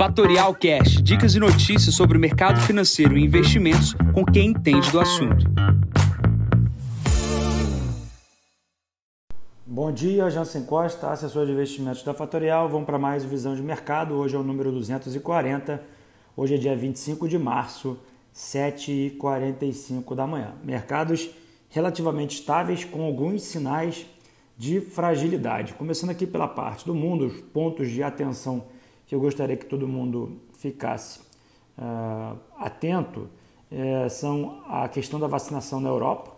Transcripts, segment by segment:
Fatorial Cash, dicas e notícias sobre o mercado financeiro e investimentos com quem entende do assunto. Bom dia, Jansen Costa, assessor de investimentos da Fatorial. Vamos para mais Visão de Mercado. Hoje é o número 240. Hoje é dia 25 de março, 7h45 da manhã. Mercados relativamente estáveis com alguns sinais de fragilidade. Começando aqui pela parte do mundo, os pontos de atenção que eu gostaria que todo mundo ficasse uh, atento uh, são a questão da vacinação na Europa.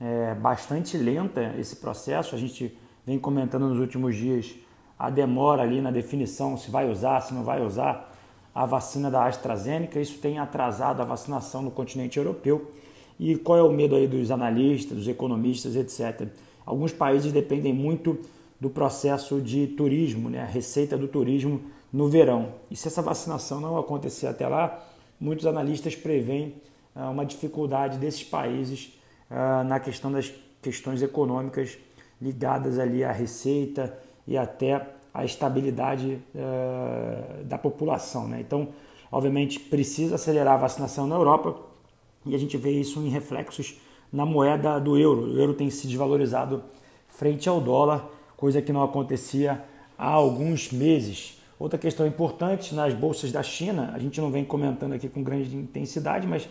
É bastante lenta esse processo, a gente vem comentando nos últimos dias a demora ali na definição se vai usar, se não vai usar a vacina da AstraZeneca. Isso tem atrasado a vacinação no continente europeu. E qual é o medo aí dos analistas, dos economistas, etc. Alguns países dependem muito do processo de turismo, né? a receita do turismo no verão. E se essa vacinação não acontecer até lá, muitos analistas preveem ah, uma dificuldade desses países ah, na questão das questões econômicas ligadas ali à receita e até à estabilidade ah, da população. Né? Então, obviamente, precisa acelerar a vacinação na Europa e a gente vê isso em reflexos na moeda do euro. O euro tem se desvalorizado frente ao dólar, coisa que não acontecia há alguns meses. Outra questão importante nas bolsas da China, a gente não vem comentando aqui com grande intensidade, mas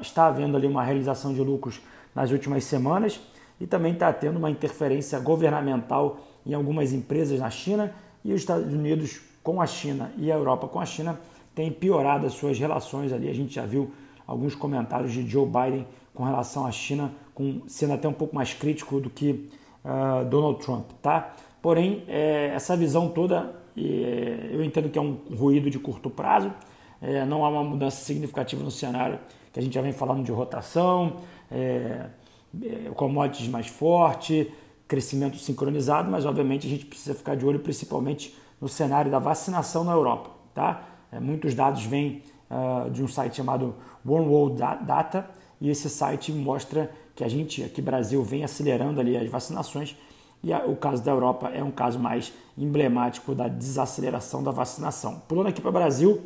está havendo ali uma realização de lucros nas últimas semanas e também está tendo uma interferência governamental em algumas empresas na China e os Estados Unidos com a China e a Europa com a China têm piorado as suas relações ali. A gente já viu alguns comentários de Joe Biden com relação à China, com, sendo até um pouco mais crítico do que uh, Donald Trump, tá? Porém, é, essa visão toda eu entendo que é um ruído de curto prazo, é, não há uma mudança significativa no cenário que a gente já vem falando de rotação, é, commodities mais forte, crescimento sincronizado, mas obviamente a gente precisa ficar de olho principalmente no cenário da vacinação na Europa. Tá? Muitos dados vêm uh, de um site chamado One World Data e esse site mostra que a gente aqui Brasil vem acelerando ali as vacinações e o caso da Europa é um caso mais emblemático da desaceleração da vacinação. Pulando aqui para o Brasil,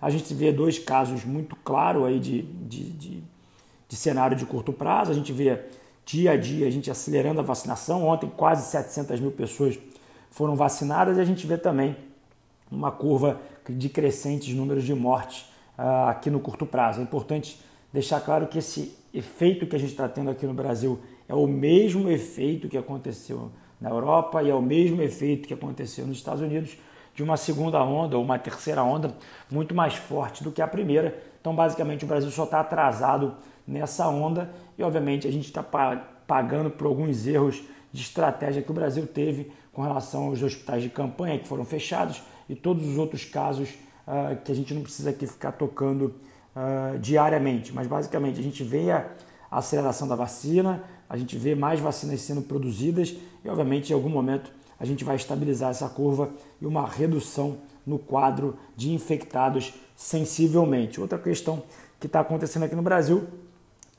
a gente vê dois casos muito claros aí de, de, de, de, cenário de curto prazo. A gente vê dia a dia a gente acelerando a vacinação. Ontem quase 700 mil pessoas foram vacinadas e a gente vê também uma curva de crescentes números de mortes uh, aqui no curto prazo. É importante deixar claro que esse efeito que a gente está tendo aqui no Brasil é o mesmo efeito que aconteceu na Europa e é o mesmo efeito que aconteceu nos Estados Unidos de uma segunda onda ou uma terceira onda muito mais forte do que a primeira. Então, basicamente, o Brasil só está atrasado nessa onda e, obviamente, a gente está pagando por alguns erros de estratégia que o Brasil teve com relação aos hospitais de campanha que foram fechados e todos os outros casos uh, que a gente não precisa aqui ficar tocando uh, diariamente. Mas, basicamente, a gente vê a aceleração da vacina, a gente vê mais vacinas sendo produzidas e, obviamente, em algum momento a gente vai estabilizar essa curva e uma redução no quadro de infectados sensivelmente. Outra questão que está acontecendo aqui no Brasil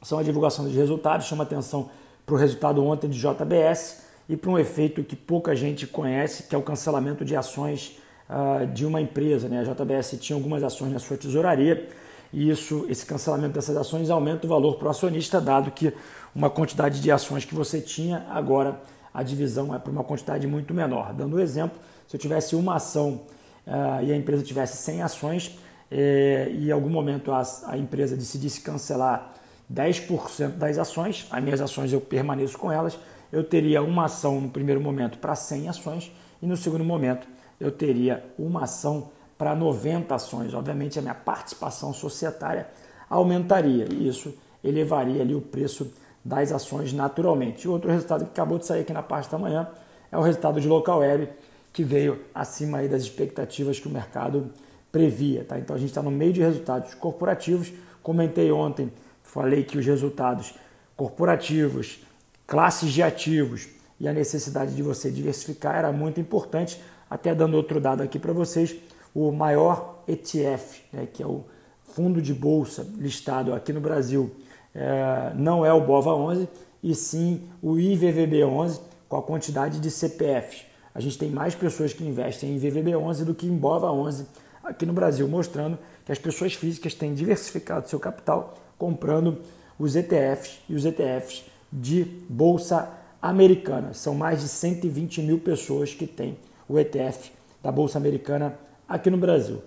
são a divulgação dos resultados, chama atenção para o resultado ontem de JBS e para um efeito que pouca gente conhece, que é o cancelamento de ações uh, de uma empresa. Né? A JBS tinha algumas ações na sua tesouraria e isso, esse cancelamento dessas ações aumenta o valor para o acionista, dado que uma quantidade de ações que você tinha, agora a divisão é para uma quantidade muito menor. Dando um exemplo, se eu tivesse uma ação uh, e a empresa tivesse 100 ações eh, e em algum momento a, a empresa decidisse cancelar 10% das ações, as minhas ações eu permaneço com elas, eu teria uma ação no primeiro momento para 100 ações e no segundo momento eu teria uma ação para 90 ações. Obviamente a minha participação societária aumentaria e isso elevaria ali o preço das ações naturalmente. E outro resultado que acabou de sair aqui na parte da manhã é o resultado de local web que veio acima aí das expectativas que o mercado previa. Tá? Então a gente está no meio de resultados corporativos. Comentei ontem, falei que os resultados corporativos, classes de ativos e a necessidade de você diversificar era muito importante. Até dando outro dado aqui para vocês, o maior ETF, né, que é o fundo de bolsa listado aqui no Brasil, é, não é o BOVA11, e sim o IVVB11 com a quantidade de CPFs. A gente tem mais pessoas que investem em IVVB11 do que em BOVA11 aqui no Brasil, mostrando que as pessoas físicas têm diversificado seu capital comprando os ETFs e os ETFs de bolsa americana. São mais de 120 mil pessoas que têm o ETF da bolsa americana aqui no Brasil.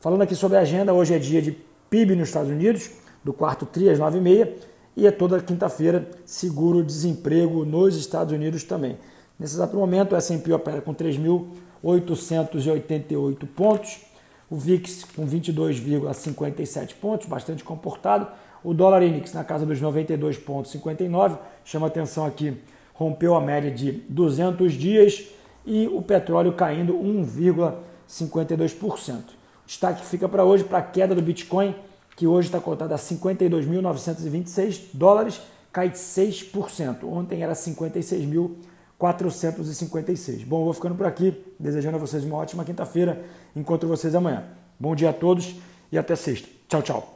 Falando aqui sobre a agenda, hoje é dia de PIB nos Estados Unidos, do quarto TRI às 9h30, e é toda quinta-feira seguro-desemprego nos Estados Unidos também. Nesse exato momento, o S&P opera com 3.888 pontos, o VIX com 22,57 pontos, bastante comportado, o dólar index na casa dos 92,59, chama atenção aqui, rompeu a média de 200 dias e o petróleo caindo 1,52%. Destaque fica para hoje para a queda do Bitcoin, que hoje está cotada a 52.926 dólares, cai de 6%. Ontem era 56.456. Bom, vou ficando por aqui, desejando a vocês uma ótima quinta-feira. Encontro vocês amanhã. Bom dia a todos e até sexta. Tchau, tchau.